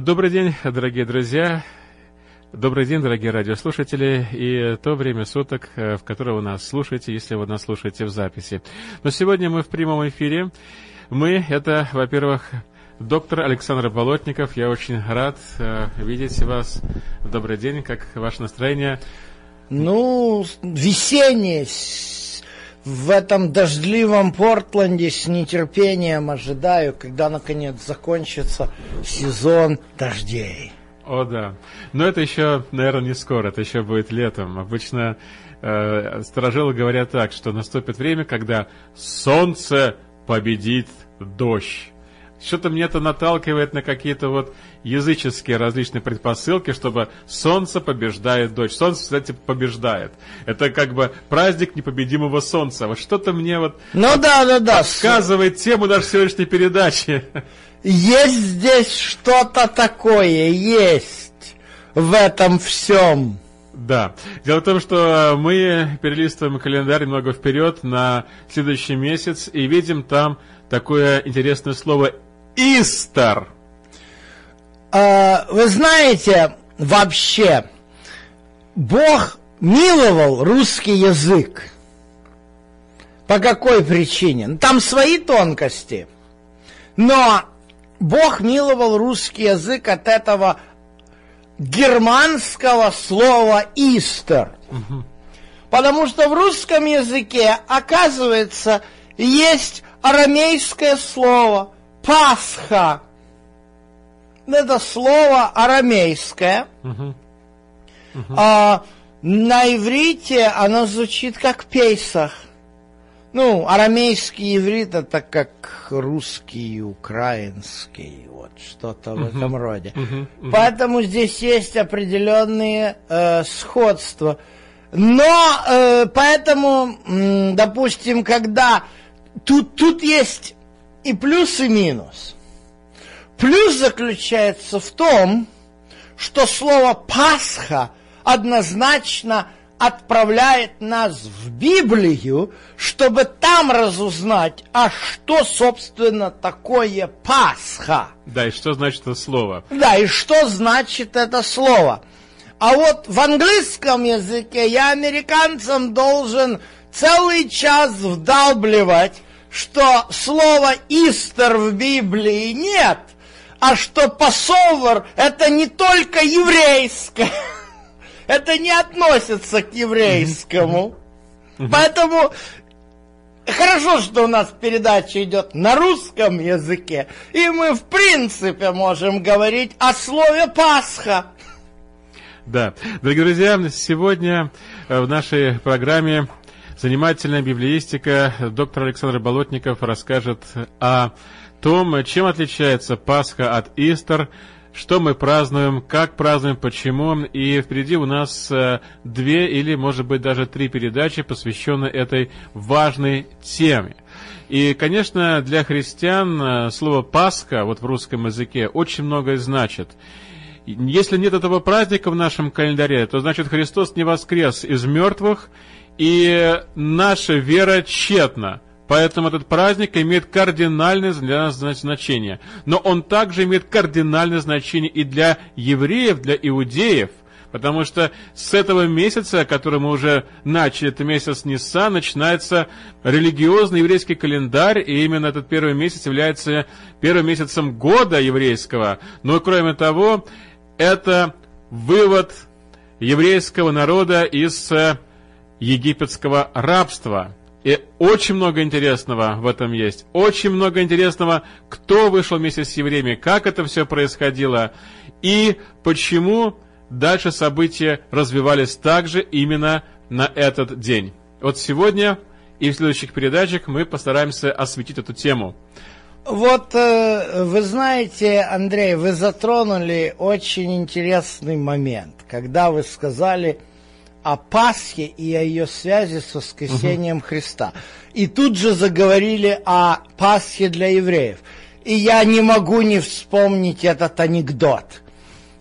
Добрый день, дорогие друзья. Добрый день, дорогие радиослушатели, и то время суток, э, в которое вы нас слушаете, если вы нас слушаете в записи. Но сегодня мы в прямом эфире. Мы, это, во-первых, доктор Александр Болотников. Я очень рад э, видеть вас. Добрый день, как ваше настроение? Ну, весеннее, в этом дождливом Портленде с нетерпением ожидаю, когда наконец закончится сезон дождей. О, да. Но это еще, наверное, не скоро, это еще будет летом. Обычно э, сторожилы говорят так, что наступит время, когда солнце победит дождь. Что-то мне это наталкивает на какие-то вот языческие различные предпосылки, чтобы солнце побеждает дочь. Солнце, кстати, побеждает. Это как бы праздник непобедимого солнца. Вот что-то мне вот ну, да, да, да. подсказывает тему нашей сегодняшней передачи. Есть здесь что-то такое, есть в этом всем. Да. Дело в том, что мы перелистываем календарь немного вперед на следующий месяц и видим там такое интересное слово «Истер». А, вы знаете, вообще, Бог миловал русский язык. По какой причине? Ну, там свои тонкости. Но Бог миловал русский язык от этого германского слова «истер». Потому что в русском языке, оказывается, есть арамейское слово «пасха», это слово арамейское. Угу. Угу. А, на иврите оно звучит как Пейсах. Ну, арамейский иврит это как русский, украинский, вот что-то в этом роде. Uh-huh, uh-huh. Поэтому здесь есть определенные э, сходства. Но э, поэтому, допустим, когда тут, тут есть и плюс, и минус. Плюс заключается в том, что слово «Пасха» однозначно отправляет нас в Библию, чтобы там разузнать, а что, собственно, такое Пасха. Да, и что значит это слово? Да, и что значит это слово. А вот в английском языке я американцам должен целый час вдалбливать, что слова «истер» в Библии нет – а что пасовар это не только еврейское, это не относится к еврейскому. Поэтому хорошо, что у нас передача идет на русском языке, и мы в принципе можем говорить о слове Пасха. Да, дорогие друзья, сегодня э, в нашей программе занимательная библеистика доктор Александр Болотников расскажет о том, чем отличается Пасха от Истер, что мы празднуем, как празднуем, почему. И впереди у нас э, две или, может быть, даже три передачи, посвященные этой важной теме. И, конечно, для христиан э, слово «Пасха» вот в русском языке очень многое значит. Если нет этого праздника в нашем календаре, то значит Христос не воскрес из мертвых, и наша вера тщетна – Поэтому этот праздник имеет кардинальное для нас значение. Но он также имеет кардинальное значение и для евреев, для иудеев. Потому что с этого месяца, который мы уже начали, это месяц Ниса, начинается религиозный еврейский календарь, и именно этот первый месяц является первым месяцем года еврейского. Но кроме того, это вывод еврейского народа из э, египетского рабства. И очень много интересного в этом есть. Очень много интересного, кто вышел вместе с евреями, как это все происходило и почему дальше события развивались также именно на этот день. Вот сегодня и в следующих передачах мы постараемся осветить эту тему. Вот э, вы знаете, Андрей, вы затронули очень интересный момент, когда вы сказали – о Пасхе и о ее связи с воскресением угу. Христа. И тут же заговорили о Пасхе для евреев. И я не могу не вспомнить этот анекдот.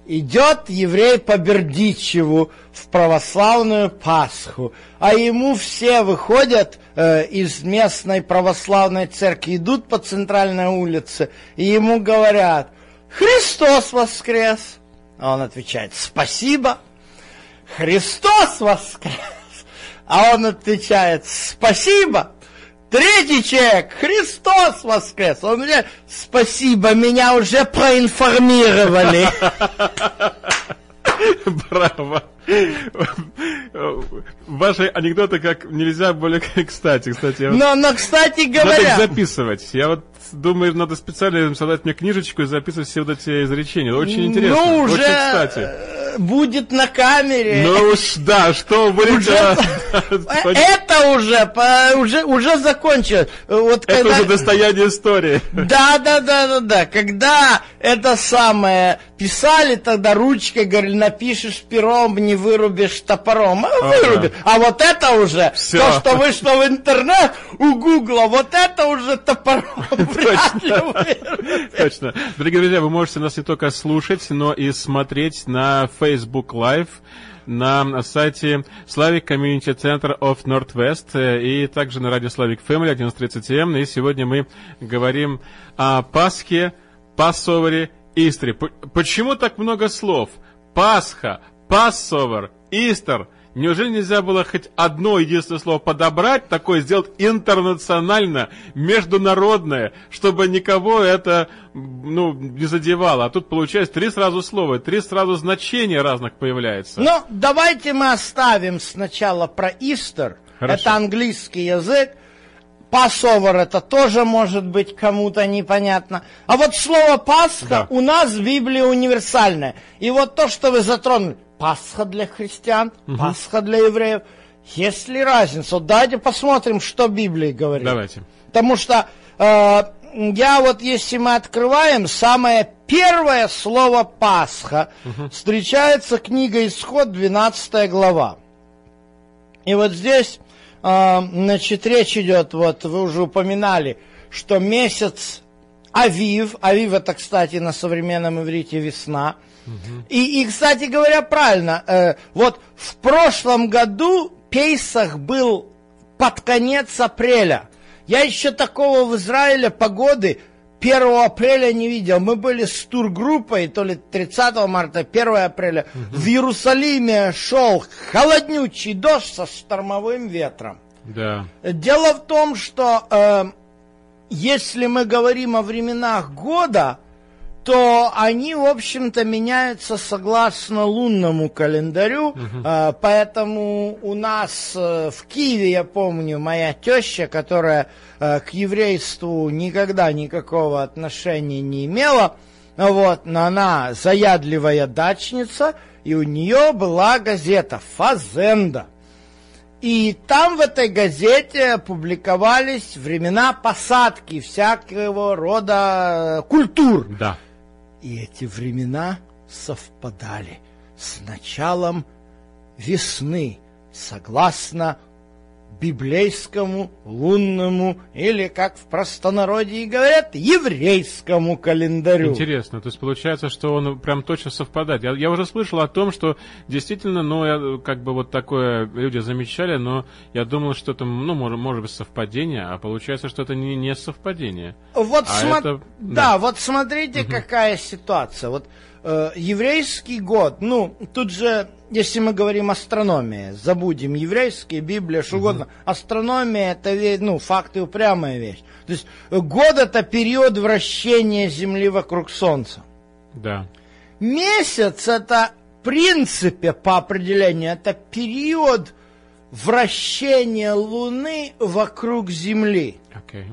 Идет еврей по Бердичеву в православную Пасху, а ему все выходят э, из местной православной церкви, идут по центральной улице, и ему говорят, Христос воскрес. А он отвечает, спасибо. Христос воскрес. А он отвечает, спасибо. Третий человек, Христос воскрес. Он мне, спасибо, меня уже проинформировали. Браво. Ваши анекдоты как нельзя более кстати. кстати вот но, но, кстати говоря... Надо их записывать. Я вот думаю, надо специально создать мне книжечку и записывать все вот эти изречения. Очень интересно. Ну, уже... Очень кстати будет на камере. Ну уж да, что будет. Уже, это уже, уже, уже закончилось. Вот это когда... уже достояние истории. Да, да, да, да, да. Когда это самое писали тогда ручкой, говорили, напишешь пером, не вырубишь топором. А вырубишь. А вот это уже, Все. то, что вышло в интернет у Гугла, вот это уже топором Точно. Точно. Дорогие друзья, вы можете нас не только слушать, но и смотреть на Facebook Live на сайте Slavic Community Center of Northwest э, и также на радио Slavic Family 11.30 м. И сегодня мы говорим о Пасхе, Пассовере, Истре. Почему так много слов? Пасха, Пассовер, Истер – Неужели нельзя было хоть одно единственное слово подобрать, такое сделать интернационально, международное, чтобы никого это ну, не задевало? А тут получается три сразу слова, три сразу значения разных появляется. Ну, давайте мы оставим сначала про Истер. Это английский язык. Пасовер это тоже может быть кому-то непонятно. А вот слово Пасха да. у нас в Библии универсальное. И вот то, что вы затронули, Пасха для христиан, угу. Пасха для евреев. Есть ли разница? Вот давайте посмотрим, что Библия говорит. Давайте. Потому что э, я вот, если мы открываем, самое первое слово Пасха угу. встречается книга Исход, 12 глава. И вот здесь, э, значит, речь идет, вот вы уже упоминали, что месяц Авив, Авив это, кстати, на современном иврите весна – и, и, кстати говоря, правильно, э, вот в прошлом году Пейсах был под конец апреля. Я еще такого в Израиле погоды 1 апреля не видел. Мы были с тургруппой, то ли 30 марта, 1 апреля. Угу. В Иерусалиме шел холоднючий дождь со штормовым ветром. Да. Дело в том, что э, если мы говорим о временах года, то они, в общем-то, меняются согласно лунному календарю. Угу. Поэтому у нас э, в Киеве, я помню, моя теща, которая э, к еврейству никогда никакого отношения не имела, вот, но она заядливая дачница, и у нее была газета «Фазенда». И там в этой газете публиковались времена посадки всякого рода культур. Да. И эти времена совпадали с началом весны, согласно библейскому, лунному или, как в простонародье говорят, еврейскому календарю. Интересно, то есть получается, что он прям точно совпадает. Я, я уже слышал о том, что действительно, ну, я, как бы вот такое люди замечали, но я думал, что это, ну, может, может быть совпадение, а получается, что это не, не совпадение. Вот а смо... это... да. да, вот смотрите, угу. какая ситуация. Вот э, еврейский год, ну, тут же если мы говорим астрономия, забудем еврейские, Библия, что угу. угодно. Астрономия это ну, факт и упрямая вещь. То есть год это период вращения Земли вокруг Солнца. Да. Месяц это в принципе по определению это период вращения Луны вокруг Земли. Okay.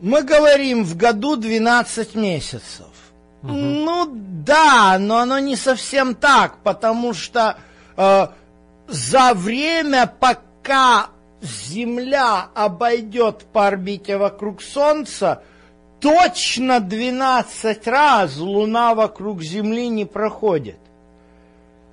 Мы говорим в году 12 месяцев. Ну да, но оно не совсем так, потому что э, за время, пока Земля обойдет по орбите вокруг Солнца, точно 12 раз Луна вокруг Земли не проходит.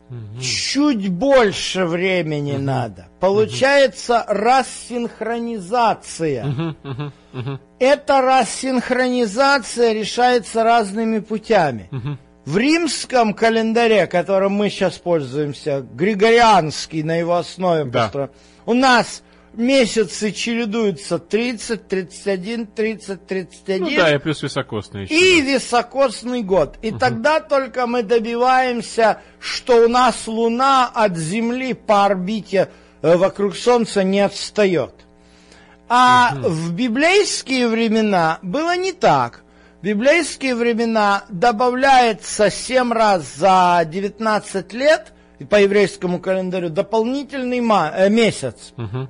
Угу. Чуть больше времени угу. надо. Получается угу. рассинхронизация. Угу, угу, угу. Эта рассинхронизация решается разными путями. Угу. В римском календаре, которым мы сейчас пользуемся, григорианский на его основе да. построен, у нас месяцы чередуются 30, 31, 30, 31. Ну да, и плюс високосный еще. И високосный год. И угу. тогда только мы добиваемся, что у нас Луна от Земли по орбите э, вокруг Солнца не отстает. А угу. в библейские времена было не так. В библейские времена добавляется 7 раз за 19 лет по еврейскому календарю дополнительный э, месяц. Угу.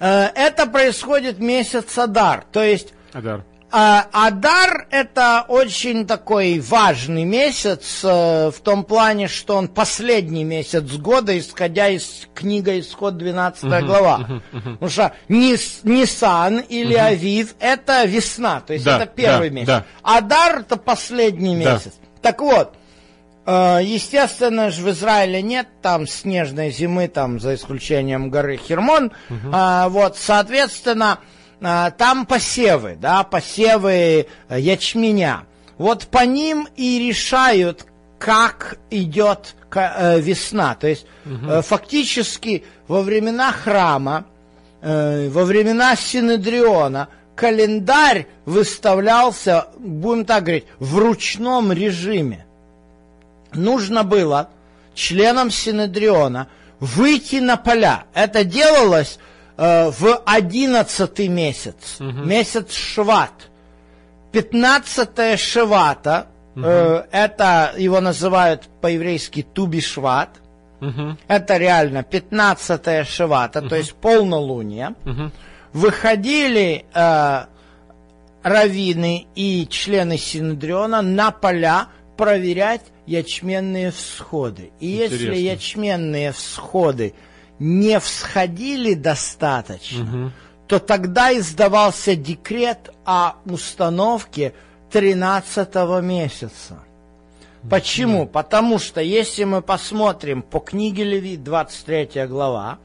Это происходит месяц Адар, то есть Адар. А, Адар – это очень такой важный месяц э, в том плане, что он последний месяц года, исходя из книги Исход 12 uh-huh, глава. Uh-huh, uh-huh. Потому что Нис, Нисан или uh-huh. Авив – это весна, то есть да, это первый да, месяц. Да. Адар – это последний месяц. Да. Так вот, э, естественно же в Израиле нет там снежной зимы, там за исключением горы Хермон. Uh-huh. Вот, соответственно, а, там посевы, да, посевы э, ячменя. Вот по ним и решают, как идет э, весна. То есть угу. фактически во времена храма, во времена Синедриона календарь выставлялся, будем так говорить, в ручном режиме. Нужно было членам Синедриона выйти на поля. Это делалось Э, в одиннадцатый месяц, угу. месяц Шват. Пятнадцатое Швата, угу. э, это его называют по-еврейски Тубишват. Угу. Это реально пятнадцатое Швата, угу. то есть полнолуние. Угу. Выходили э, раввины и члены Синедриона на поля проверять ячменные всходы. И Интересно. если ячменные всходы не всходили достаточно, угу. то тогда издавался декрет о установке 13 месяца. Почему? Да. Потому что если мы посмотрим по книге Левит, 23 глава,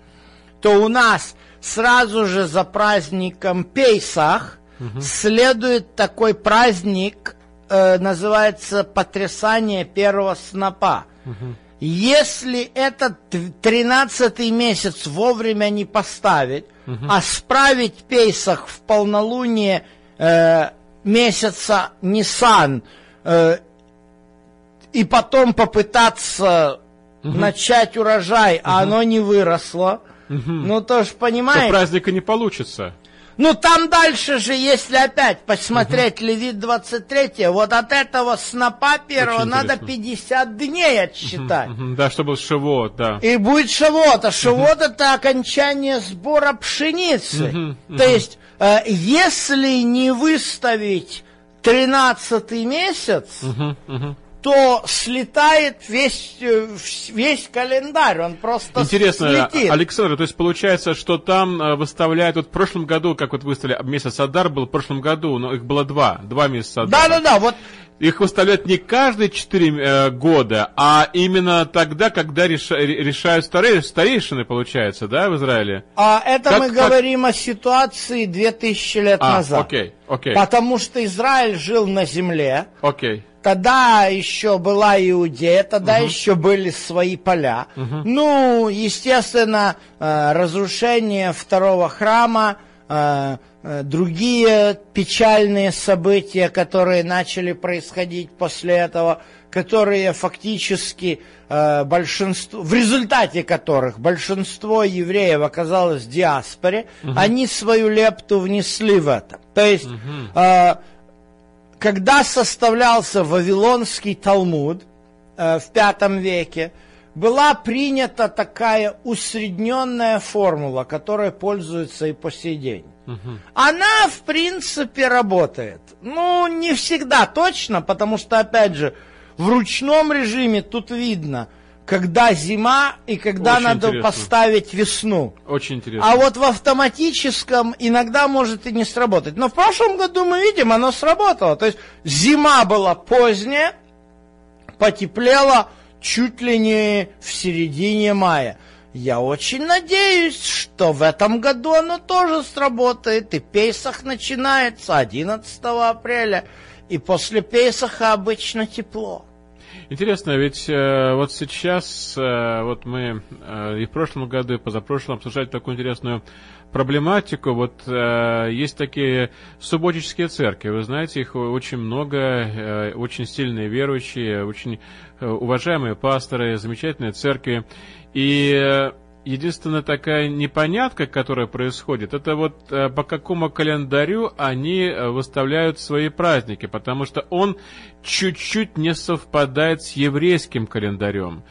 то у нас сразу же за праздником Пейсах угу. следует такой праздник, э, называется потрясание первого снопа. Угу. Если этот тринадцатый месяц вовремя не поставить, угу. а справить Пейсах в полнолуние э, месяца Нисан э, и потом попытаться угу. начать урожай, угу. а оно не выросло, угу. ну то ж понимаете... То праздника не получится. Ну там дальше же, если опять посмотреть угу. Левит 23, вот от этого снопа первого Очень надо интересно. 50 дней отсчитать. Угу, угу, да, чтобы шивот, да. И будет шивот, а шивот угу. это окончание сбора пшеницы. Угу, угу. То есть, э, если не выставить 13 месяц, угу, угу то слетает весь, э, весь календарь, он просто Интересно, слетит. Александр, то есть получается, что там э, выставляют, вот в прошлом году, как вот выставили, месяц Адар был в прошлом году, но их было два, два месяца Адар. Да-да-да, вот их выставляют не каждые четыре э, года, а именно тогда, когда реша, решают старей, старейшины, получается, да, в Израиле? А это как, мы как... говорим о ситуации 2000 лет а, назад. Окей, окей. Потому что Израиль жил на земле. Окей. Тогда еще была Иудея, тогда угу. еще были свои поля. Угу. Ну, естественно, э, разрушение второго храма, э, э, другие печальные события, которые начали происходить после этого, которые фактически большинство, в результате которых большинство евреев оказалось в диаспоре, угу. они свою лепту внесли в это. То есть угу когда составлялся Вавилонский Талмуд э, в V веке, была принята такая усредненная формула, которая пользуется и по сей день. Угу. Она, в принципе, работает. Ну, не всегда точно, потому что, опять же, в ручном режиме тут видно – когда зима и когда Очень надо интересно. поставить весну. Очень интересно. А вот в автоматическом иногда может и не сработать. Но в прошлом году мы видим, оно сработало. То есть зима была поздняя, потеплело чуть ли не в середине мая. Я очень надеюсь, что в этом году оно тоже сработает, и Пейсах начинается 11 апреля, и после Пейсаха обычно тепло. Интересно, ведь э, вот сейчас, э, вот мы э, и в прошлом году, и позапрошлом обсуждали такую интересную проблематику. Вот э, есть такие субботические церкви, вы знаете, их очень много, э, очень сильные верующие, очень э, уважаемые пасторы, замечательные церкви. И э, единственная такая непонятка, которая происходит, это вот э, по какому календарю они э, выставляют свои праздники, потому что он чуть-чуть не совпадает с еврейским календарем.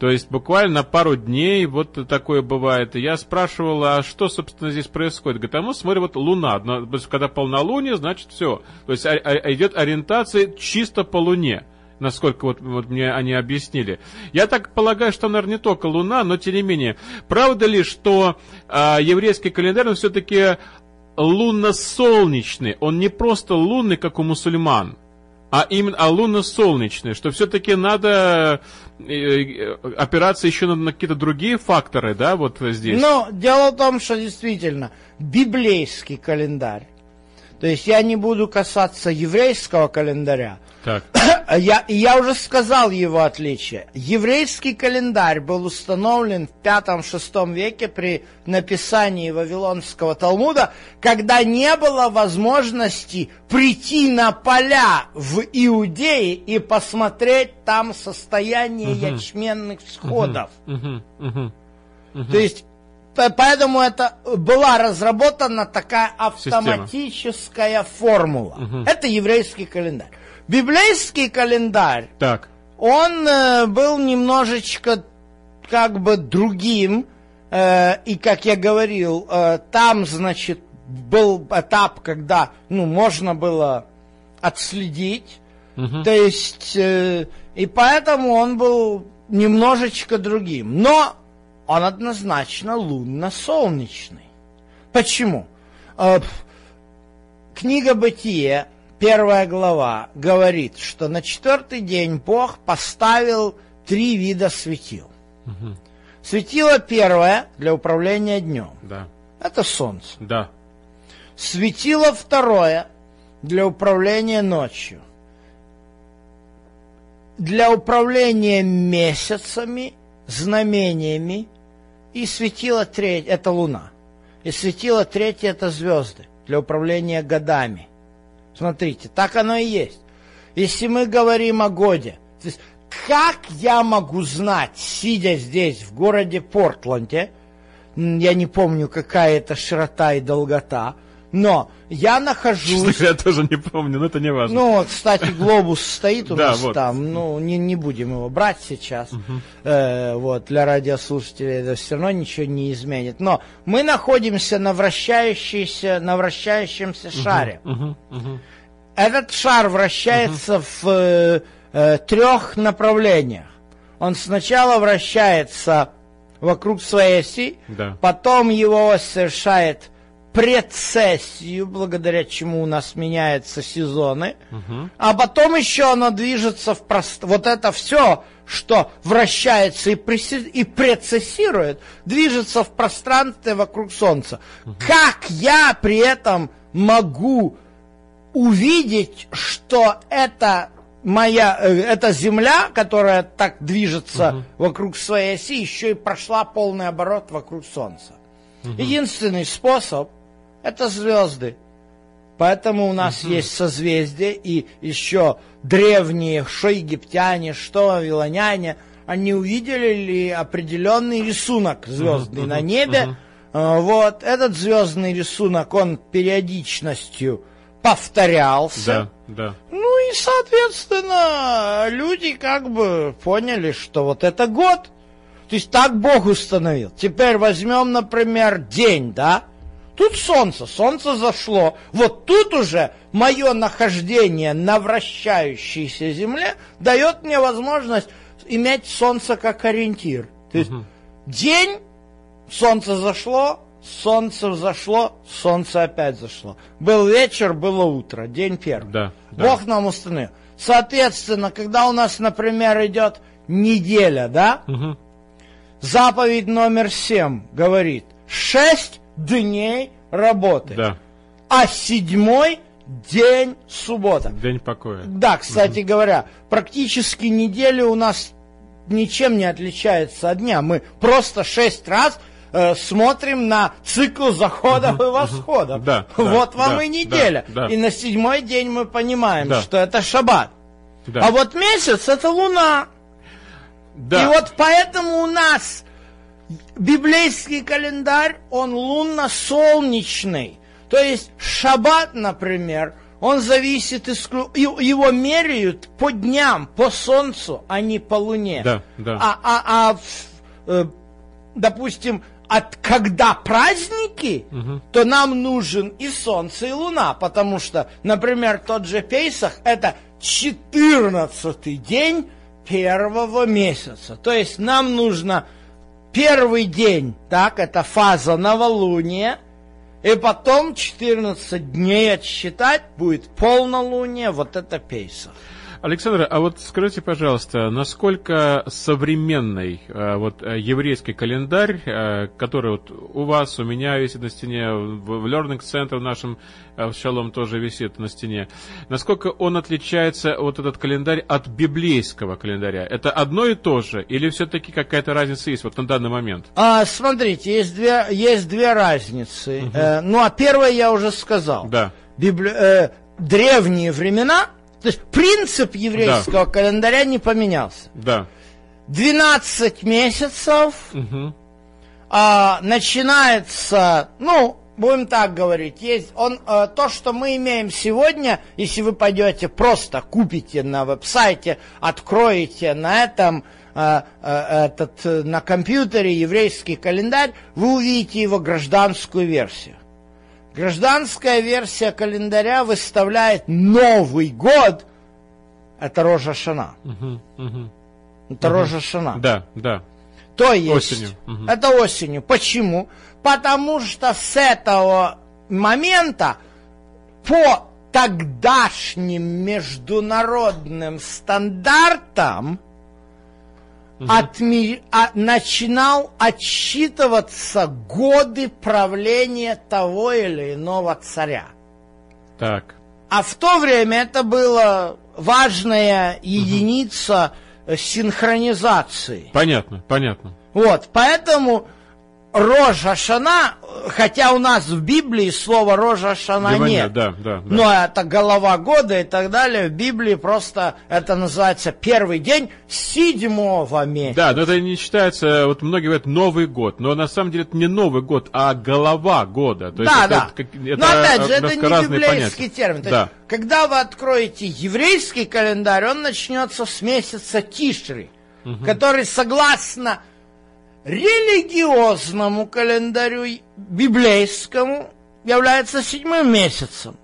То есть буквально пару дней вот такое бывает. Я спрашивал, а что, собственно, здесь происходит? Говорит, а мы смотрим, вот луна. Когда полнолуние, значит все. То есть идет ориентация чисто по луне насколько вот, вот мне они объяснили. Я так полагаю, что, наверное, не только Луна, но тем не менее. Правда ли, что а, еврейский календарь, он все-таки лунно-солнечный, он не просто лунный, как у мусульман, а именно а лунно-солнечный, что все-таки надо э, э, опираться еще на какие-то другие факторы, да, вот здесь? Ну, дело в том, что действительно библейский календарь, то есть я не буду касаться еврейского календаря, так. Я, я уже сказал его отличие. Еврейский календарь был установлен в V-VI веке при написании Вавилонского Талмуда, когда не было возможности прийти на поля в Иудее и посмотреть там состояние угу. ячменных всходов. Угу. Угу. Угу. То есть Поэтому это была разработана такая автоматическая Система. формула. Угу. Это еврейский календарь. Библейский календарь, так. он э, был немножечко как бы другим, э, и как я говорил, э, там, значит, был этап, когда, ну, можно было отследить, угу. то есть, э, и поэтому он был немножечко другим, но он однозначно лунно-солнечный. Почему? Э, книга Бытие первая глава говорит, что на четвертый день Бог поставил три вида светил. Угу. Светило первое для управления днем. Да. Это солнце. Да. Светило второе для управления ночью. Для управления месяцами, знамениями. И светило третье, это луна. И светило третье, это звезды для управления годами. Смотрите, так оно и есть. Если мы говорим о годе, то есть как я могу знать, сидя здесь, в городе Портленде, я не помню, какая это широта и долгота, но я нахожусь... Я тоже не помню, но это не важно. Ну, кстати, глобус стоит у нас там, ну, не, не будем его брать сейчас. Э, вот, для радиослушателей это все равно ничего не изменит. Но мы находимся на вращающейся, на вращающемся шаре. Этот шар вращается в э, э, трех направлениях. Он сначала вращается вокруг своей оси, да. потом его совершает прецессию, благодаря чему у нас меняются сезоны, угу. а потом еще оно движется в пространстве. Вот это все, что вращается и, преси... и прецессирует, движется в пространстве вокруг Солнца. Угу. Как я при этом могу увидеть, что это моя, э, эта Земля, которая так движется угу. вокруг своей оси, еще и прошла полный оборот вокруг Солнца. Угу. Единственный способ это звезды. Поэтому у нас угу. есть созвездия, и еще древние, что египтяне, что вавилоняне, они увидели ли определенный рисунок звездный угу, на небе. Угу. Вот, этот звездный рисунок, он периодичностью повторялся. Да, да. Ну и, соответственно, люди как бы поняли, что вот это год. То есть так Бог установил. Теперь возьмем, например, день, да? Тут солнце, солнце зашло. Вот тут уже мое нахождение на вращающейся земле дает мне возможность иметь солнце как ориентир. То есть угу. день, солнце зашло, солнце взошло, солнце опять зашло. Был вечер, было утро, день первый. Да, Бог да. нам установил. Соответственно, когда у нас, например, идет неделя, да? Угу. Заповедь номер семь говорит, шесть дней работы. Да. А седьмой день суббота. День покоя. Да, кстати говоря, практически неделя у нас ничем не отличается от дня. Мы просто шесть раз э, смотрим на цикл заходов и восходов. Да, вот да, вам да, и неделя. да, да. И на седьмой день мы понимаем, Да. что это шаббат. Да. А вот месяц это луна. да. И вот поэтому у нас библейский календарь, он лунно-солнечный. То есть шаббат, например, он зависит, исклю- его меряют по дням, по солнцу, а не по луне. Да, да. А, а, а э, допустим, от когда праздники, то нам нужен и солнце, и луна, потому что, например, тот же Пейсах – это 14 день первого месяца. То есть нам нужно первый день, так, это фаза новолуния, и потом 14 дней отсчитать будет полнолуние, вот это Пейсах. Александр, а вот скажите, пожалуйста, насколько современный э, вот э, еврейский календарь, э, который вот у вас, у меня висит на стене, в, Learning Center в нашем в Шалом тоже висит на стене, насколько он отличается, вот этот календарь, от библейского календаря? Это одно и то же, или все-таки какая-то разница есть вот на данный момент? А, смотрите, есть две, есть две разницы. Э, ну, а первое я уже сказал. Да. Библи- э, древние времена, то есть принцип еврейского календаря не поменялся. Да. 12 месяцев Мгм. а, начинается, ну, будем так говорить, есть он, э, то, что мы имеем сегодня, если вы пойдете просто купите на веб-сайте, откроете на этом э, э, этот э, на компьютере еврейский календарь, вы увидите его гражданскую версию. Гражданская версия календаря выставляет Новый год, это Рожа Шана. Мгм. Мгм. Это Рожа Шана. Да, да. То есть, Осенью. Мгм. это осенью. Почему? Потому что с этого момента по тогдашним международным стандартам отми- а- начинал отсчитываться годы правления того или иного царя. Так. А в то время это была важная единица э, синхронизации. Понятно, понятно. Вот, поэтому Рожа Шана, хотя у нас в Библии слова Рожа Шана Либо нет, Да, да, да. но это голова года и так далее, в Библии просто это называется первый день седьмого месяца. Да, но это не считается, вот многие говорят Новый год, но на самом деле это не Новый год, а голова года. То есть да, это, да. как- Но это опять же, это не библейский понятия. термин. То Да. есть, когда вы откроете еврейский календарь, он начнется с месяца Тишри, который согласно религиозному календарю библейскому является седьмым месяцем.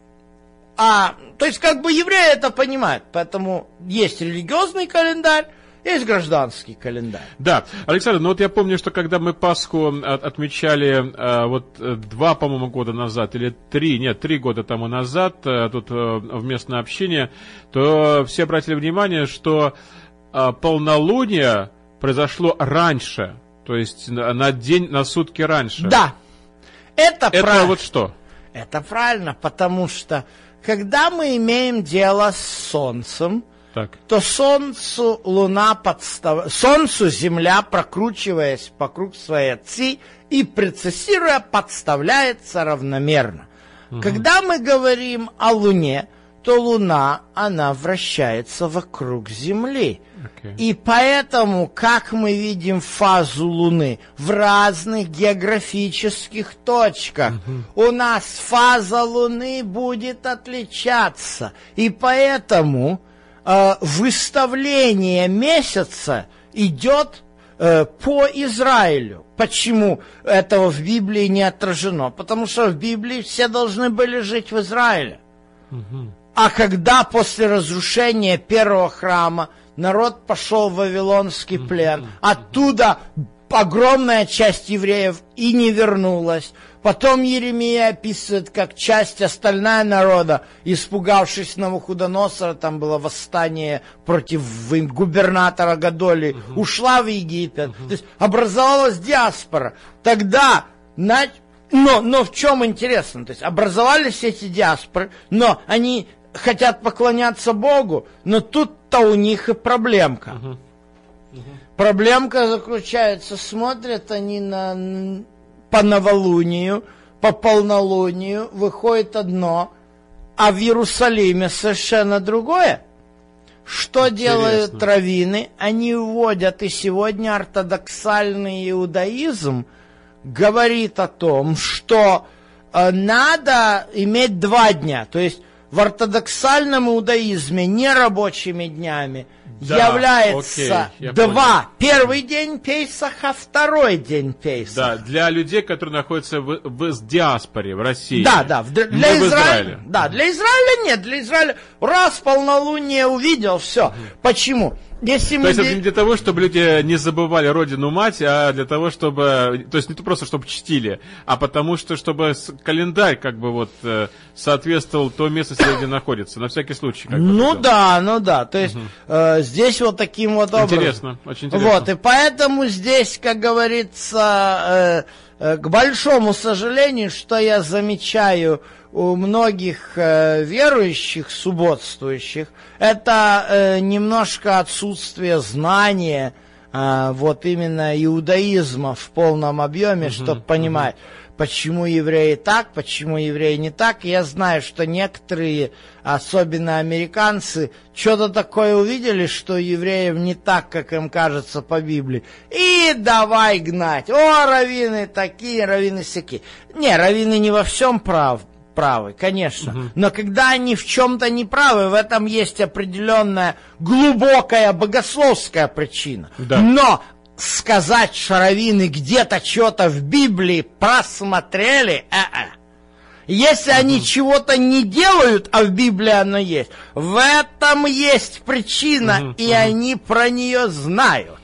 А, то есть, как бы евреи это понимают, поэтому есть религиозный календарь, есть гражданский календарь. Да, Александр, ну вот я помню, что когда мы Пасху от- отмечали э, вот э, два, по-моему, года назад, или три, нет, три года тому назад, э, тут э, в местное общение, то все обратили внимание, что э, полнолуние произошло раньше, то есть на, день, на сутки раньше. Да, это, Это правильно. вот что? Это правильно, потому что когда мы имеем дело с Солнцем, Так. то Солнцу Луна подстав... Солнцу Земля, прокручиваясь вокруг своей оси и прецессируя, подставляется равномерно. Когда мы говорим о Луне, то Луна, она вращается вокруг Земли. Окей. И поэтому, как мы видим фазу Луны в разных географических точках, у нас фаза Луны будет отличаться. И поэтому э, выставление месяца идет э, по Израилю. Почему этого в Библии не отражено? Потому что в Библии все должны были жить в Израиле. А когда после разрушения первого храма народ пошел в Вавилонский плен, оттуда огромная часть евреев и не вернулась. Потом Еремия описывает, как часть остальная народа, испугавшись Навуходоносора, там было восстание против губернатора Гадоли, ушла в Египет. То есть образовалась диаспора. Тогда на- Но, но в чем интересно? То есть образовались эти диаспоры, но они хотят поклоняться Богу, но тут-то у них и проблемка. Проблемка заключается, смотрят они на, по новолунию, по полнолунию, выходит одно, а в Иерусалиме совершенно другое. Что Интересно. делают раввины? Они вводят, и сегодня ортодоксальный иудаизм говорит о том, что э, надо иметь два дня. То есть в ортодоксальном иудаизме нерабочими днями да, является окей, два. Понял. Первый день Пейсаха, второй день Пейсаха. Да, для людей, которые находятся в, в диаспоре, в России. Да, да. В, для Израиля, Израиле. Да, для Израиля нет. Для Израиля раз полнолуние увидел, все. Почему? Если то есть это не для того, чтобы люди не забывали родину мать, а для того, чтобы, то есть не то просто, чтобы чтили, а потому что, чтобы календарь как бы вот э, соответствовал то место, где люди находятся, на всякий случай. Как ну да, ну да, то есть угу. э, здесь вот таким вот образом. Интересно, очень интересно. Вот, и поэтому здесь, как говорится, э, э, к большому сожалению, что я замечаю у многих э, верующих, субботствующих, это э, немножко отсутствие знания э, вот именно иудаизма в полном объеме, uh-huh, чтобы понимать, uh-huh. Почему евреи так, почему евреи не так. Я знаю, что некоторые, особенно американцы, что-то такое увидели, что евреев не так, как им кажется по Библии. И давай гнать. О, раввины такие, раввины всякие. Не, раввины не во всем прав, правы, конечно. Угу. Но когда они в чем-то не правы, в этом есть определенная глубокая богословская причина. Да. Но сказать шаровины где-то что-то в Библии просмотрели, э-э. Если угу. они чего-то не делают, а в Библии оно есть, в этом есть причина, угу, и угу. они про нее знают.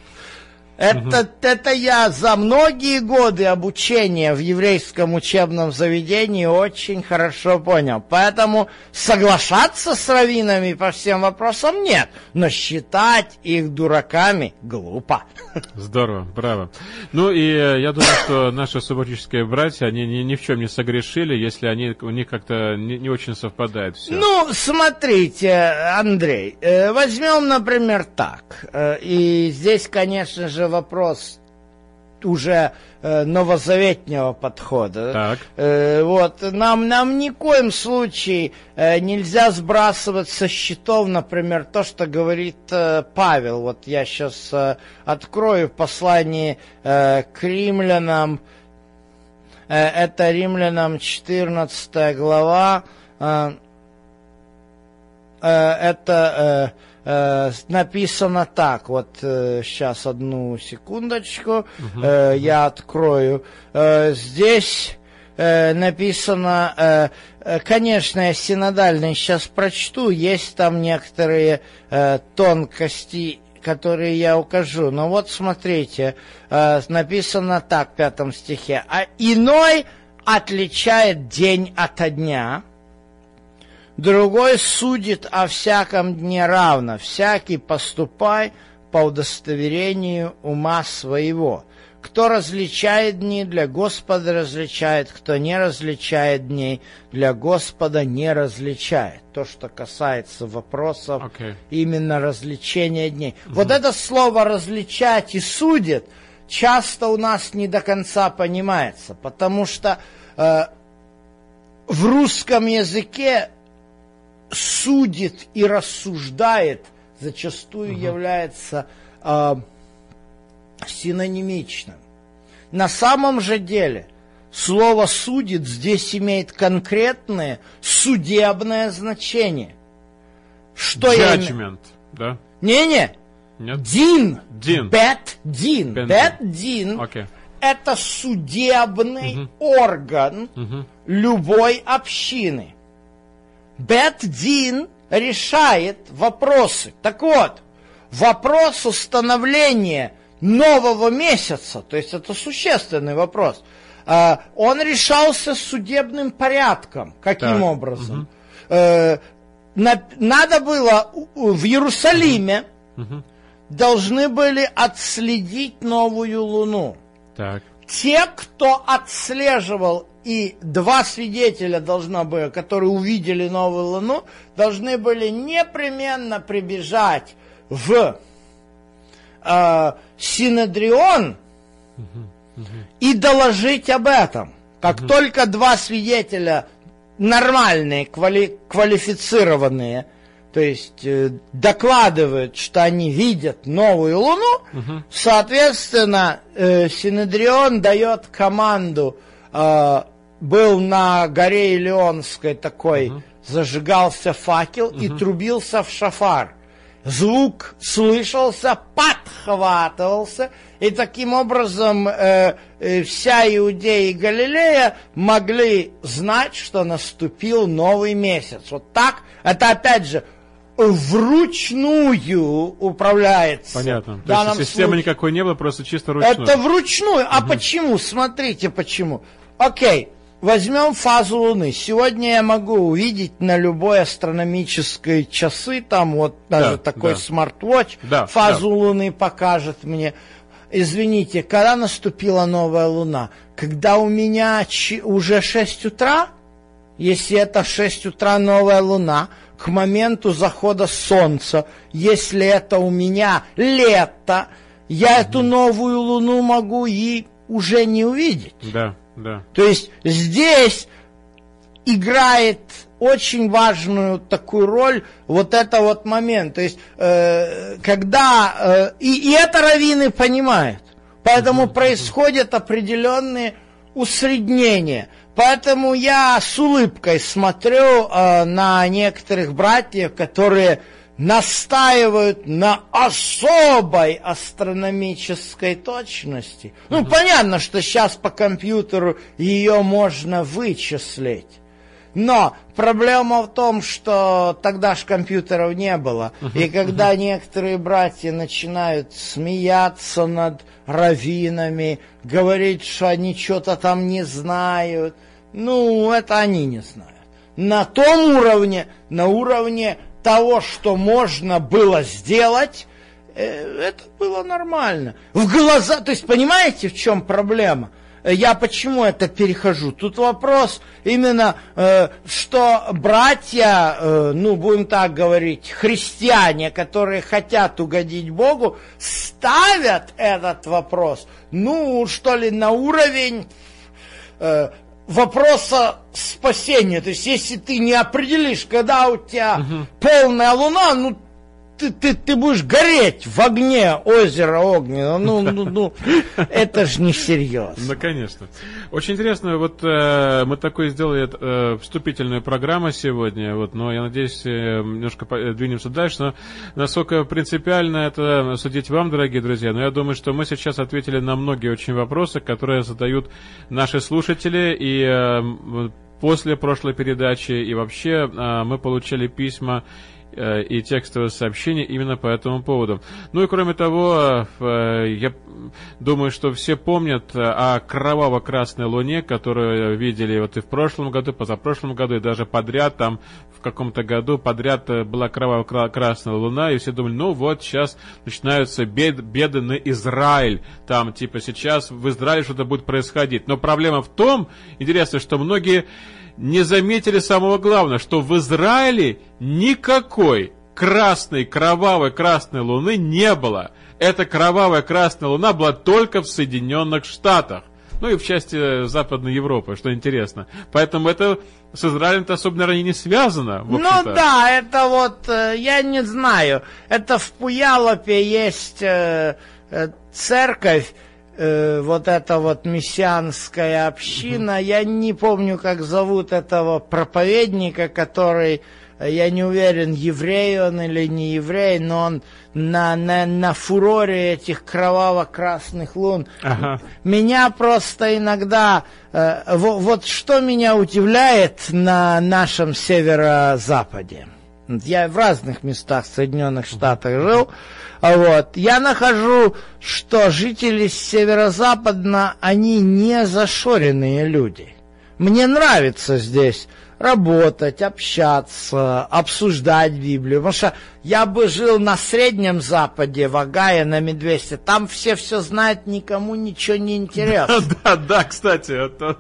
Это, угу. это я за многие годы обучения в еврейском учебном заведении очень хорошо понял. Поэтому соглашаться с раввинами по всем вопросам нет, но считать их дураками глупо. Здорово, браво. Ну и э, я думаю, что наши субботические братья, они ни, ни в чем не согрешили, если они у них как-то не, не очень совпадает все. Ну, смотрите, Андрей, э, возьмем, например, так. Э, и здесь, конечно же, вопрос уже э, новозаветнего подхода. Так. Э, вот нам нам ни в коем случае э, нельзя сбрасывать со счетов, например, то, что говорит э, Павел. Вот я сейчас э, открою в послании э, к римлянам. Э, это римлянам 14 глава. Э, э, это э, написано так, вот э, сейчас одну секундочку, угу. э, я открою. Э, здесь э, написано, э, э конечно, я синодальный сейчас прочту, есть там некоторые э, тонкости которые я укажу. Но вот смотрите, э, написано так в пятом стихе. «А иной отличает день от дня, Другой судит о всяком дне равно, всякий поступай по удостоверению ума своего. Кто различает дни, для Господа различает, кто не различает дней, для Господа не различает. То, что касается вопросов okay. именно различения дней. Mm-hmm. Вот это слово «различать» и «судит» часто у нас не до конца понимается, потому что э, в русском языке судит и рассуждает, зачастую угу. является э, синонимичным. На самом же деле слово «судит» здесь имеет конкретное судебное значение. Что Judgment, я... да? Не-не. Нет? Дин. Дин. Бет Дин. Бет Дин. Это судебный угу. орган угу. любой общины. Бет-Дин решает вопросы. Так вот, вопрос установления нового месяца, то есть это существенный вопрос, а, он решался судебным порядком. Каким так. образом? Угу. Надо было в Иерусалиме угу. должны были отследить новую луну. Так. те, кто отслеживал, и два свидетеля должно было, которые увидели новую луну, должны были непременно прибежать в э, Синедрион и доложить об этом. Как только два свидетеля нормальные, квали, квалифицированные, то есть э, докладывают, что они видят новую Луну, угу. соответственно, э, Синедрион дает команду, э, был на горе Илионской такой, угу. зажигался факел угу. и трубился в шафар. Звук слышался, подхватывался, и таким образом э, э, вся Иудея и Галилея могли знать, что наступил новый месяц. Вот так, это опять же вручную управляется. Понятно. То есть системы случае. никакой не было, просто чисто ручную. Это вручную. А угу. почему? Смотрите, почему. Окей, возьмем фазу Луны. Сегодня я могу увидеть на любой астрономической часы, там вот даже да, такой да. смарт-вотч, да, фазу да. Луны покажет мне извините, когда наступила новая луна? Когда у меня уже 6 утра? Если это 6 утра новая луна, к моменту захода солнца, если это у меня лето, я эту новую луну могу и уже не увидеть. Да, да. То есть здесь играет очень важную такую роль вот это вот момент. То есть, э, когда... Э, и, и это раввины понимают. Поэтому происходят определенные усреднения. Поэтому я с улыбкой смотрю э, на некоторых братьев, которые настаивают на особой астрономической точности. Ну, понятно, что сейчас по компьютеру ее можно вычислить. Но проблема в том, что тогда ж компьютеров не было. И когда некоторые братья начинают смеяться над раввинами, говорить, что они что-то там не знают, ну, это они не знают. На том уровне, на уровне того, что можно было сделать, э, это было нормально. В глаза, то есть понимаете, в чем проблема? я почему это перехожу? Тут вопрос именно, э, что братья, э, ну, будем так говорить, христиане, которые хотят угодить Богу, ставят этот вопрос, ну, что ли, на уровень э, вопроса спасения. То есть, если ты не определишь, когда у тебя угу. полная луна, ну, ты, ты, ты будешь гореть в огне озера огненного. Ну, ну, ну, это же не серьезно. Ну, конечно. Очень интересно, вот э, мы такой сделали э, вступительную программу сегодня, вот, но я надеюсь, э, немножко двинемся дальше, но насколько принципиально это судить вам, дорогие друзья, но я думаю, что мы сейчас ответили на многие очень вопросы, которые задают наши слушатели, и э, после прошлой передачи, и вообще э, мы получили письма Э, и текстовое сообщение именно по этому поводу. Ну и кроме того, э, я думаю, что все помнят о кроваво-красной луне, которую видели вот и в прошлом году, позапрошлом году, и даже подряд там в каком-то году подряд была кроваво-красная луна, и все думали, ну вот сейчас начинаются бед, беды на Израиль, там типа сейчас в Израиле что-то будет происходить. Но проблема в том, интересно, что многие не заметили самого главного, что в Израиле никакой красной, кровавой красной луны не было. Эта кровавая красная луна была только в Соединенных Штатах. Ну и в части Западной Европы, что интересно. Поэтому это с Израилем-то особо, наверное, не связано. Ну да, это вот, э, я не знаю, это в Пуялопе есть э, э, церковь, э, вот эта вот мессианская община. Угу. Я не помню, как зовут этого проповедника, который, я не уверен, еврей он или не еврей, но он на, на, на фуроре этих кроваво-красных лун. Ага. Меня просто иногда... Э, вот, вот что меня удивляет на нашем северо-западе. Я в разных местах Соединенных Штатах жил. Вот. Я нахожу, что жители северо-западно, они не зашоренные люди. Мне нравится здесь работать, общаться, обсуждать Библию. Потому что я бы жил на Среднем Западе, в Агае, на Медвесте. Там все все знают, никому ничего не интересно. Да, да, кстати. Это...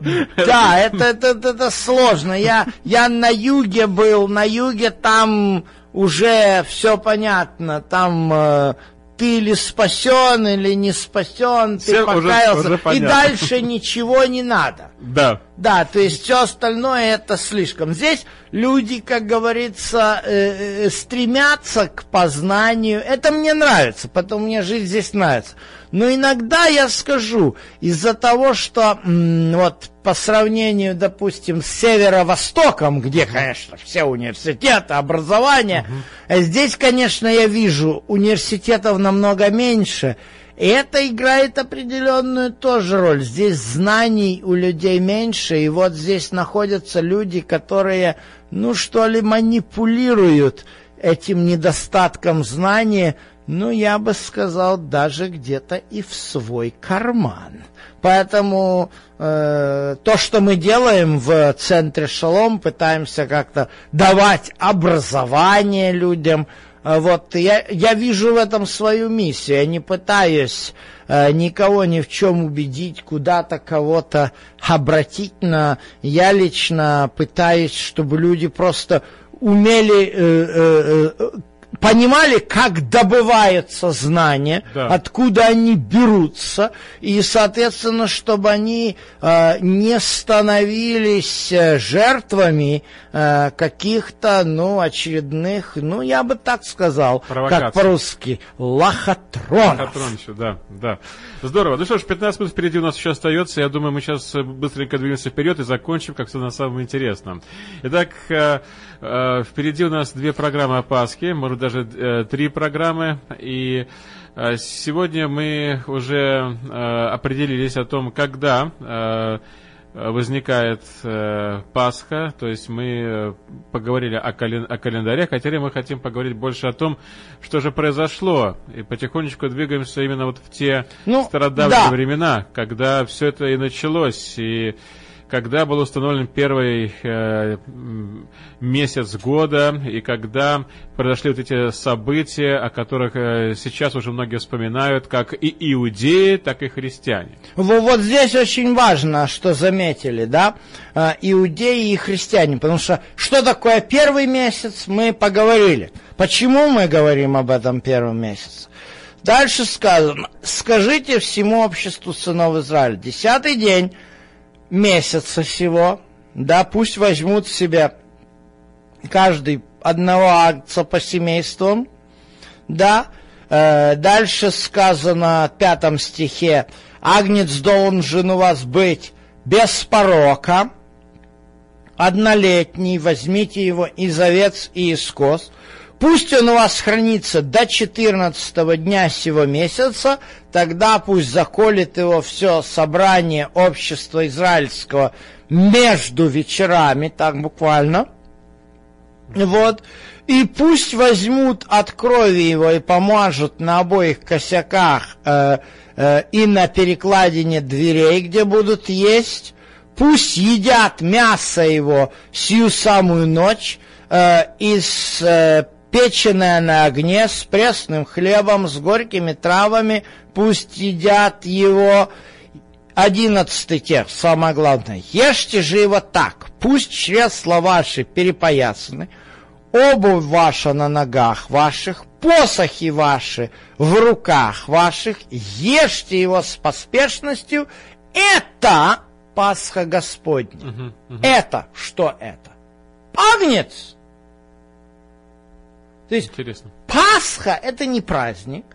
Да, это, это, это, это сложно. Я, я на юге был, на юге там уже все понятно. Там э, ты или спасен, или не спасен, ты Всем уже- покаялся, уже и понятно. дальше ничего не надо. Да. Да, то есть все остальное это слишком. Здесь люди, как говорится, э, э, стремятся к познанию. Это мне нравится, потому мне жизнь здесь нравится. Но иногда я скажу, из-за того, что вот по сравнению, допустим, с северо-востоком, где, конечно, все университеты, образование, э, здесь, конечно, я вижу университетов намного меньше. Это играет определенную тоже роль. Здесь знаний у людей меньше, и вот здесь находятся люди, которые, ну что ли, манипулируют этим недостатком знания, ну, я бы сказал, даже где-то и в свой карман. Поэтому э, то, что мы делаем в центре Шалом, пытаемся как-то давать образование людям, Вот я, я вижу в этом свою миссию. Я не пытаюсь э, никого ни в чем убедить, куда-то кого-то обратить на. Я лично пытаюсь, чтобы люди просто умели, э, э, э, понимали, как добывается знание, Да. откуда они берутся, и, соответственно, чтобы они э, не становились э, жертвами э, каких-то, ну, очередных, ну, я бы так сказал, как по-русски, лохотронов. Патрончу, да, да. Здорово. Ну что ж, 15 минут впереди у нас еще остается. Я думаю, мы сейчас э, быстренько двинемся вперед и закончим, как всегда, на самом интересном. Итак, э, э, впереди у нас две программы о Пасхе, может даже э, три программы. И э, сегодня мы уже э, определились о том, когда э, возникает э, Пасха, то есть мы э, поговорили о, кален- о календаре, а теперь мы хотим поговорить больше о том, что же произошло, и потихонечку двигаемся именно вот в те Ну, стародавние да. времена, когда все это и началось, и когда был установлен первый э, месяц года, и когда произошли вот эти события, о которых э, сейчас уже многие вспоминают, как и иудеи, так и христиане. Во- Вот здесь очень важно, что заметили, да, э, иудеи и христиане, потому что что такое первый месяц, мы поговорили. Почему мы говорим об этом первом месяце? Дальше сказано, скажите всему обществу сынов Израиля, десятый день месяца всего, да, пусть возьмут в себя каждый одного акца по семействам, да, Э, дальше сказано в пятом стихе, агнец должен у вас быть без порока, однолетний, возьмите его из овец и из коз, Пусть он у вас хранится до 14 дня сего месяца, тогда пусть заколет его все собрание общества израильского между вечерами, так буквально. Вот. И пусть возьмут от крови его и помажут на обоих косяках э, э, и на перекладине дверей, где будут есть. Пусть едят мясо его сию самую ночь э, из э, печеное на огне с пресным хлебом, с горькими травами. Пусть едят его Одиннадцатый текст, самое главное. Ешьте же его так, пусть чресла ваши перепоясаны, обувь ваша на ногах ваших, посохи ваши в руках ваших, ешьте его с поспешностью. Это Пасха Господня. Это что это? Агнец. То есть Интересно. Пасха это не праздник,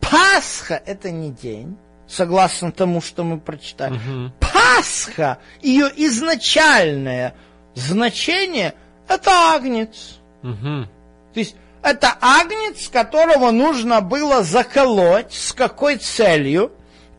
Пасха это не день, согласно тому, что мы прочитали. Пасха, ее изначальное значение это агнец. Мгм. То есть это агнец, которого нужно было заколоть. С какой целью?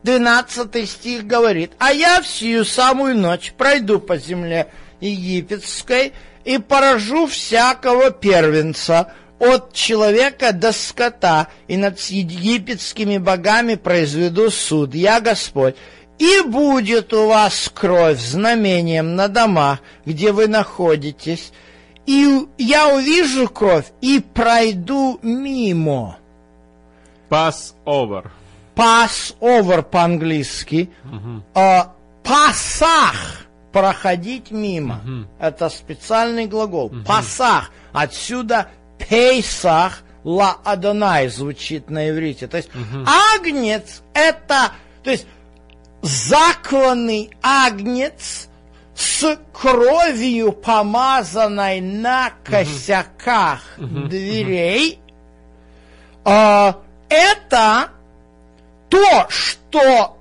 12 стих говорит, «А я всю самую ночь пройду по земле египетской и поражу всякого первенца от человека до скота, и над египетскими богами произведу суд. Я Господь. И будет у вас кровь знамением на домах, где вы находитесь, и я увижу кровь и пройду мимо. Pass over. Pass over по-английски. А, пасах проходить мимо. Это специальный глагол. Пасах. Отсюда пейсах ла Адонай звучит на иврите. То есть агнец это, то есть закланный агнец с кровью, помазанной на косяках дверей, а, это то, что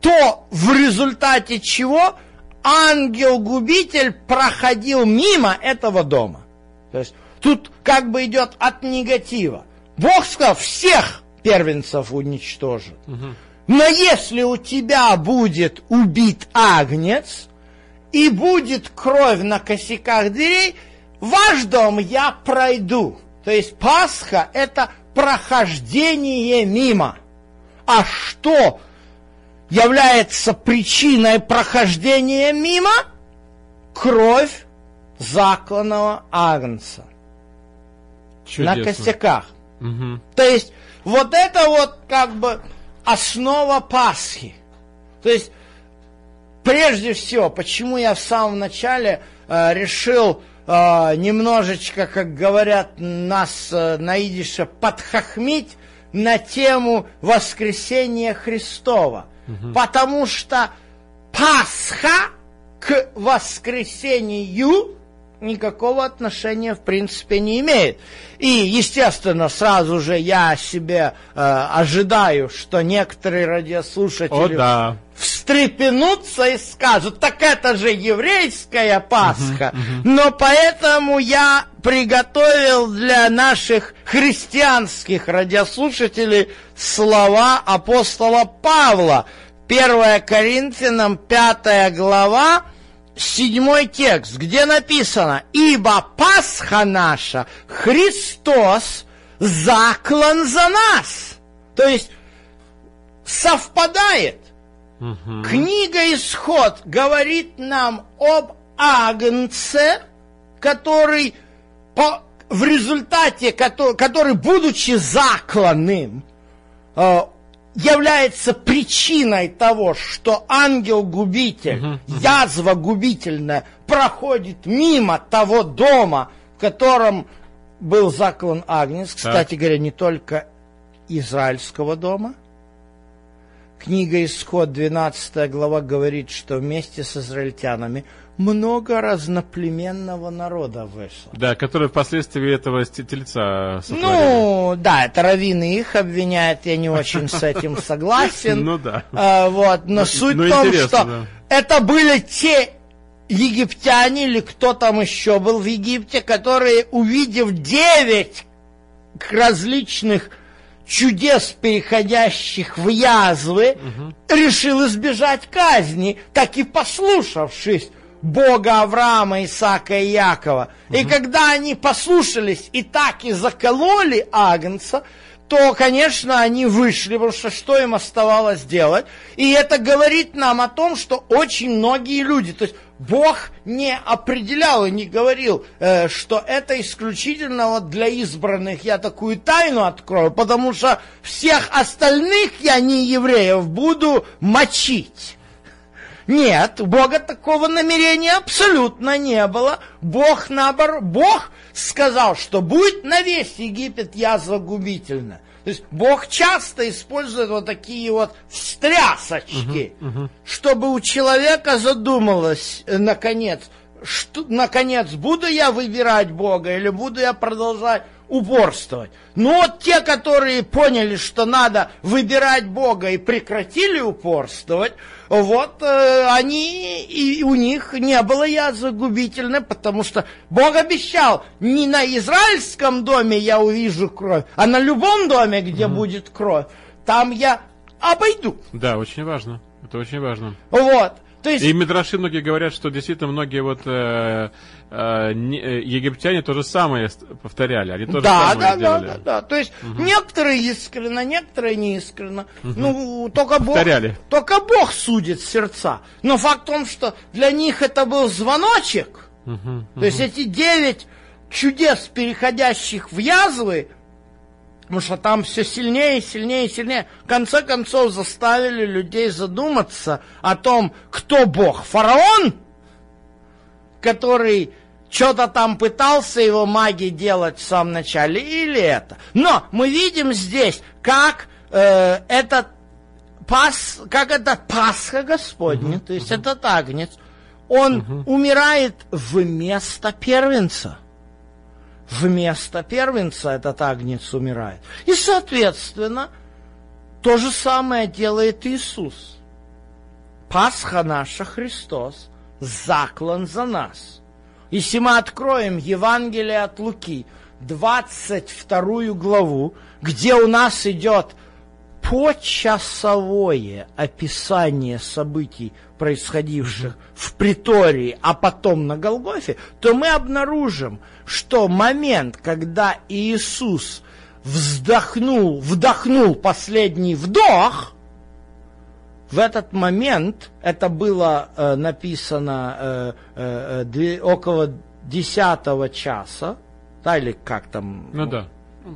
то, в результате чего ангел-губитель проходил мимо этого дома. То есть тут как бы идет от негатива. Бог сказал, всех первенцев уничтожит. Но если у тебя будет убит агнец, и будет кровь на косяках дверей, ваш дом я пройду. То есть Пасха – это прохождение мимо. А что является причиной прохождения мимо? Кровь закланного агнца Чудесно. на косяках. Мгм. То есть вот это вот как бы основа Пасхи. То есть прежде всего, почему я в самом начале э, решил э, немножечко, как говорят нас э, на идише, подхохмить на тему воскресения Христова. Потому что Пасха к воскресению никакого отношения в принципе не имеет. И, естественно, сразу же я себе э, ожидаю, что некоторые радиослушатели О, да. встрепенутся и скажут, так это же еврейская Пасха. Но поэтому я приготовил для наших христианских радиослушателей слова апостола Павла. 1 Коринфянам 5 глава, седьмой текст, где написано, «Ибо Пасха наша, Христос, заклан за нас». То есть совпадает. Книга Исход говорит нам об Агнце, который по, в результате, который, который, будучи закланным, э, является причиной того, что ангел-губитель, язва губительная, проходит мимо того дома, в котором был заклан Агнец, кстати говоря, не только израильского дома. Книга Исход, 12 глава, говорит, что вместе с израильтянами много разноплеменного народа вышло. Да, который впоследствии этого тельца сотворили. Ну, да, это раввины их обвиняют, я не очень с этим согласен. Ну да. А, вот, но Ну, суть ну, в том, что это были те египтяне или кто там еще был в Египте, которые, увидев девять различных чудес, переходящих в язвы, решил избежать казни, так и послушавшись Бога Авраама, Исаака и Якова. И когда они послушались и так и закололи Агнца, то, конечно, они вышли, потому что что им оставалось делать? И это говорит нам о том, что очень многие люди, то есть Бог не определял и не говорил, э, что это исключительно вот для избранных я такую тайну открою, потому что всех остальных я не евреев буду мочить. Нет, у Бога такого намерения абсолютно не было. Бог наоборот, Бог сказал, что будет на весь Египет язва губительная. То есть Бог часто использует вот такие вот встрясочки, чтобы у человека задумалось, э, наконец, что, наконец, буду я выбирать Бога или буду я продолжать упорствовать. Ну вот те, которые поняли, что надо выбирать Бога и прекратили упорствовать, вот э, они, и у них не было язвы губительной, потому что Бог обещал, не на израильском доме я увижу кровь, а на любом доме, где будет кровь, там я обойду. Да, очень важно. Это очень важно. Вот. То есть... И Мидраши многие говорят, что действительно многие вот э, э, не, египтяне то же самое повторяли, они то да, самое да, делали. Да, да, да, то есть угу. некоторые искренно, некоторые неискренно. Угу. Ну, только Бог, повторяли. только Бог судит сердца. Но факт в том, что для них это был звоночек. Угу, угу. То есть эти девять чудес, переходящих в язвы, потому что там все сильнее, сильнее, сильнее. В конце концов заставили людей задуматься о том, кто Бог. Фараон, который что-то там пытался его маги делать в самом начале, или это. Но мы видим здесь, как э, этот пас, как это Пасха Господня, uh-huh, то есть uh-huh. этот агнец, он uh-huh. умирает вместо первенца вместо первенца этот агнец умирает. И, соответственно, то же самое делает Иисус. Пасха наша Христос заклан за нас. Если мы откроем Евангелие от Луки, 22 главу, где у нас идет почасовое описание событий, происходивших в притории, а потом на Голгофе, то мы обнаружим, что момент, когда Иисус вздохнул, вдохнул последний вдох, в этот момент, это было э, написано э, э, э около десятого часа, да, или как там? Ну да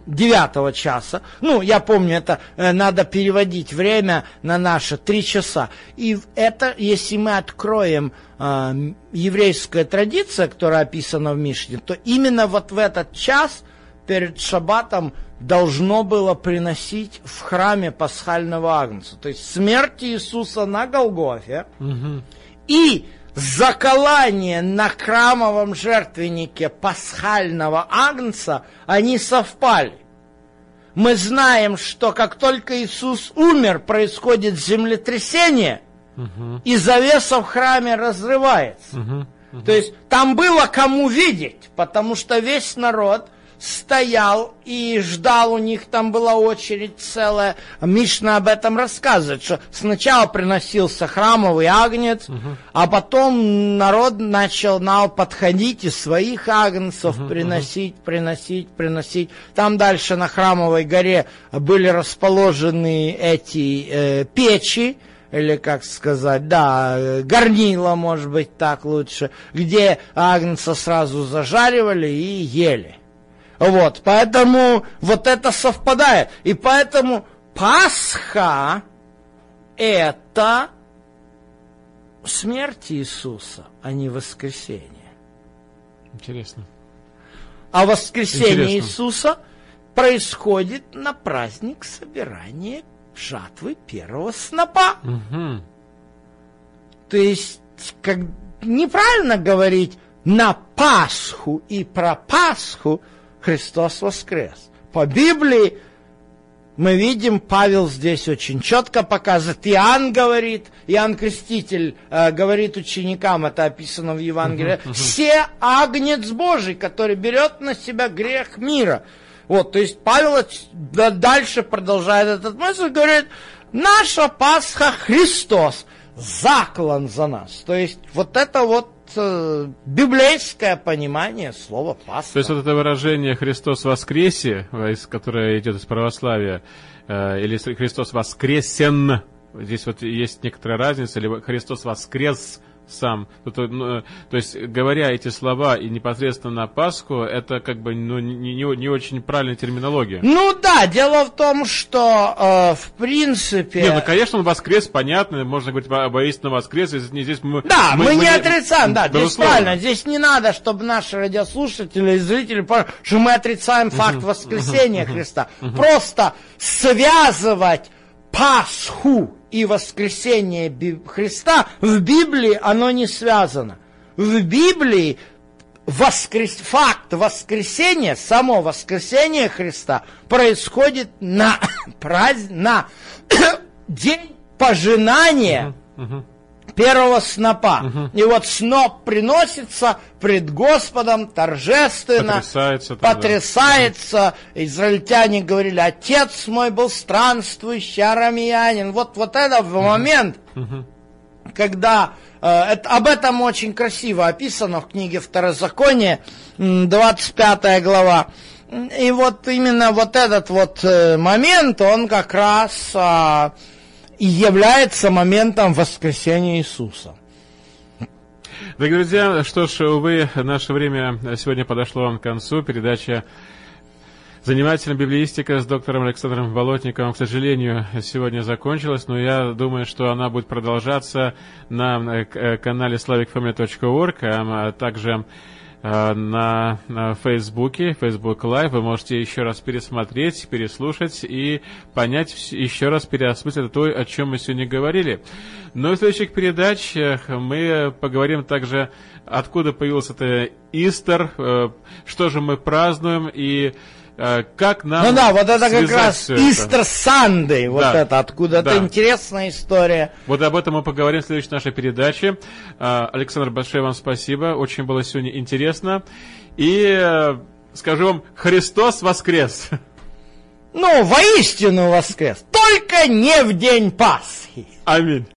девятого часа. Ну, я помню, это э, надо переводить время на наши три часа. И это, если мы откроем э, еврейская традиция, которая описана в Мишне, то именно вот в этот час перед шаббатом должно было приносить в храме пасхального агнца. То есть смерть Иисуса на Голгофе угу. и заколание на храмовом жертвеннике пасхального агнца, они совпали. Мы знаем, что как только Иисус умер, происходит землетрясение, угу. и завеса в храме разрывается. Угу. Угу. То есть там было кому видеть, потому что весь народ стоял и ждал, у них там была очередь целая. Мишна об этом рассказывает, что сначала приносился храмовый агнец, угу. а потом народ начал на подходить и своих агнцев угу, приносить, угу. приносить, приносить. Там дальше на храмовой горе были расположены эти э, печи, или как сказать, да, горнила, может быть, так лучше, где агнца сразу зажаривали и ели. Вот, поэтому вот это совпадает. И поэтому Пасха – это смерть Иисуса, а не воскресение. Интересно. А воскресение Интересно. Иисуса происходит на праздник собирания жатвы первого снопа. Угу. То есть, как неправильно говорить на Пасху и про Пасху – Христос воскрес. По Библии мы видим, Павел здесь очень четко показывает. Иоанн говорит, Иоанн Креститель э, говорит ученикам, это описано в Евангелии, все агнец Божий, который берет на себя грех мира. Вот, то есть Павел дальше продолжает этот мысль, говорит, наша Пасха Христос, заклан за нас. То есть вот это вот библейское понимание слова Пасха. То есть вот это выражение «Христос воскресе», которое идет из православия, э, или «Христос воскресен», здесь вот есть некоторая разница, или «Христос воскрес», сам. То, ну, то есть, говоря эти слова и непосредственно на Пасху, это как бы ну, не, не, не очень правильная терминология. Ну да, дело в том, что э, в принципе... Нет, ну конечно, он воскрес, понятно, можно говорить об истинном воскресе. Здесь мы, да, мы, мы, мы не отрицаем, да, здесь правильно. Здесь не надо, чтобы наши радиослушатели и зрители поняли, что мы отрицаем факт воскресения Христа. Просто связывать Пасху и воскресение Христа, в Библии оно не связано. В Библии воскрес... факт воскресения, само воскресение Христа происходит на, праздник, на день пожинания uh-huh, uh-huh первого снопа. Угу. И вот сноп приносится пред Господом торжественно, потрясается. Потрясается. Да. Израильтяне говорили, отец мой был странствующий арамеянин. Вот, вот это в момент. Угу. когда э, это, об этом очень красиво описано в книге Второзаконие, 25 глава. И вот именно вот этот вот э, момент, он как раз а, и является моментом воскресения Иисуса. Дорогие друзья, что ж, увы, наше время сегодня подошло к концу. Передача Занимательная библиистика с доктором Александром Болотниковым, к сожалению, сегодня закончилась, но я думаю, что она будет продолжаться на э, канале slavicfamily.org, а также Э, на, на Фейсбуке, Facebook Live. Вы можете еще раз пересмотреть, переслушать и понять, еще раз переосмыслить то, о чем мы сегодня говорили. Но в следующих передачах мы поговорим также, откуда появился это Истер, э, что же мы празднуем и Э, как нам Ну да, вот это как раз Easter Sunday, вот да. это откуда да. интересная история. Вот об этом мы поговорим в следующей нашей передаче. Э, Александр, большое вам спасибо, очень было сегодня интересно. И э, скажу вам, Христос воскрес! Ну, воистину воскрес, только не в день Пасхи. Аминь.